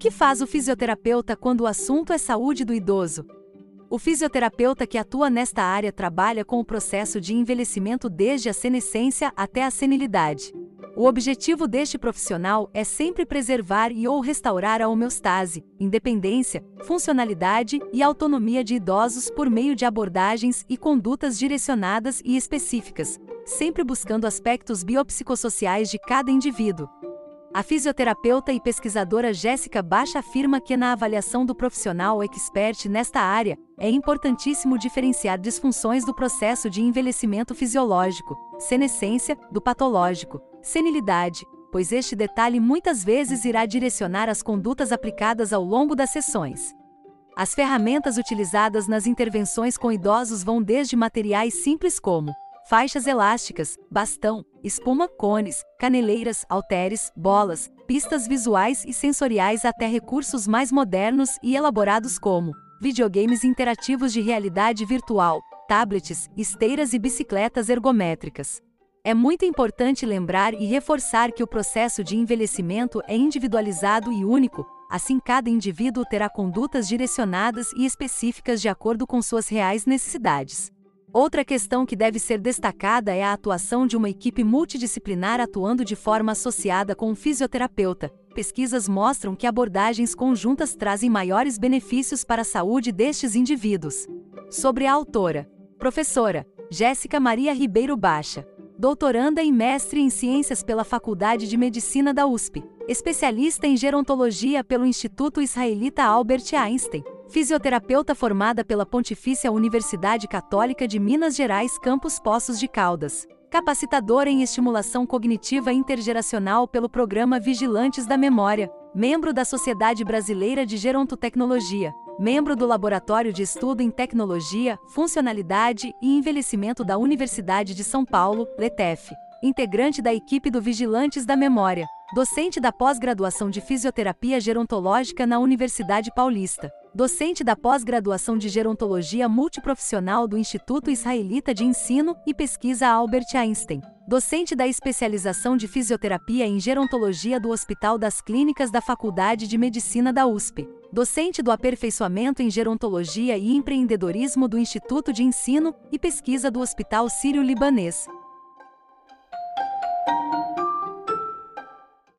que faz o fisioterapeuta quando o assunto é saúde do idoso? O fisioterapeuta que atua nesta área trabalha com o processo de envelhecimento desde a senescência até a senilidade. O objetivo deste profissional é sempre preservar e ou restaurar a homeostase, independência, funcionalidade e autonomia de idosos por meio de abordagens e condutas direcionadas e específicas, sempre buscando aspectos biopsicossociais de cada indivíduo. A fisioterapeuta e pesquisadora Jéssica Baixa afirma que na avaliação do profissional expert nesta área, é importantíssimo diferenciar disfunções do processo de envelhecimento fisiológico, senescência, do patológico, senilidade, pois este detalhe muitas vezes irá direcionar as condutas aplicadas ao longo das sessões. As ferramentas utilizadas nas intervenções com idosos vão desde materiais simples como faixas elásticas, bastão, espuma, cones, caneleiras, halteres, bolas, pistas visuais e sensoriais até recursos mais modernos e elaborados como videogames interativos de realidade virtual, tablets, esteiras e bicicletas ergométricas. É muito importante lembrar e reforçar que o processo de envelhecimento é individualizado e único, assim cada indivíduo terá condutas direcionadas e específicas de acordo com suas reais necessidades. Outra questão que deve ser destacada é a atuação de uma equipe multidisciplinar atuando de forma associada com um fisioterapeuta. Pesquisas mostram que abordagens conjuntas trazem maiores benefícios para a saúde destes indivíduos. Sobre a autora, professora. Jéssica Maria Ribeiro Baixa, doutoranda e mestre em ciências pela Faculdade de Medicina da USP, especialista em gerontologia pelo Instituto Israelita Albert Einstein fisioterapeuta formada pela Pontifícia Universidade Católica de Minas Gerais Campus Poços de Caldas, capacitadora em estimulação cognitiva intergeracional pelo programa Vigilantes da Memória, membro da Sociedade Brasileira de Gerontotecnologia, membro do Laboratório de Estudo em Tecnologia, Funcionalidade e Envelhecimento da Universidade de São Paulo, LETEF, integrante da equipe do Vigilantes da Memória, docente da pós-graduação de Fisioterapia Gerontológica na Universidade Paulista docente da pós-graduação de Gerontologia Multiprofissional do Instituto Israelita de Ensino e Pesquisa Albert Einstein, docente da especialização de Fisioterapia em Gerontologia do Hospital das Clínicas da Faculdade de Medicina da USP, docente do Aperfeiçoamento em Gerontologia e Empreendedorismo do Instituto de Ensino e Pesquisa do Hospital Sírio-Libanês,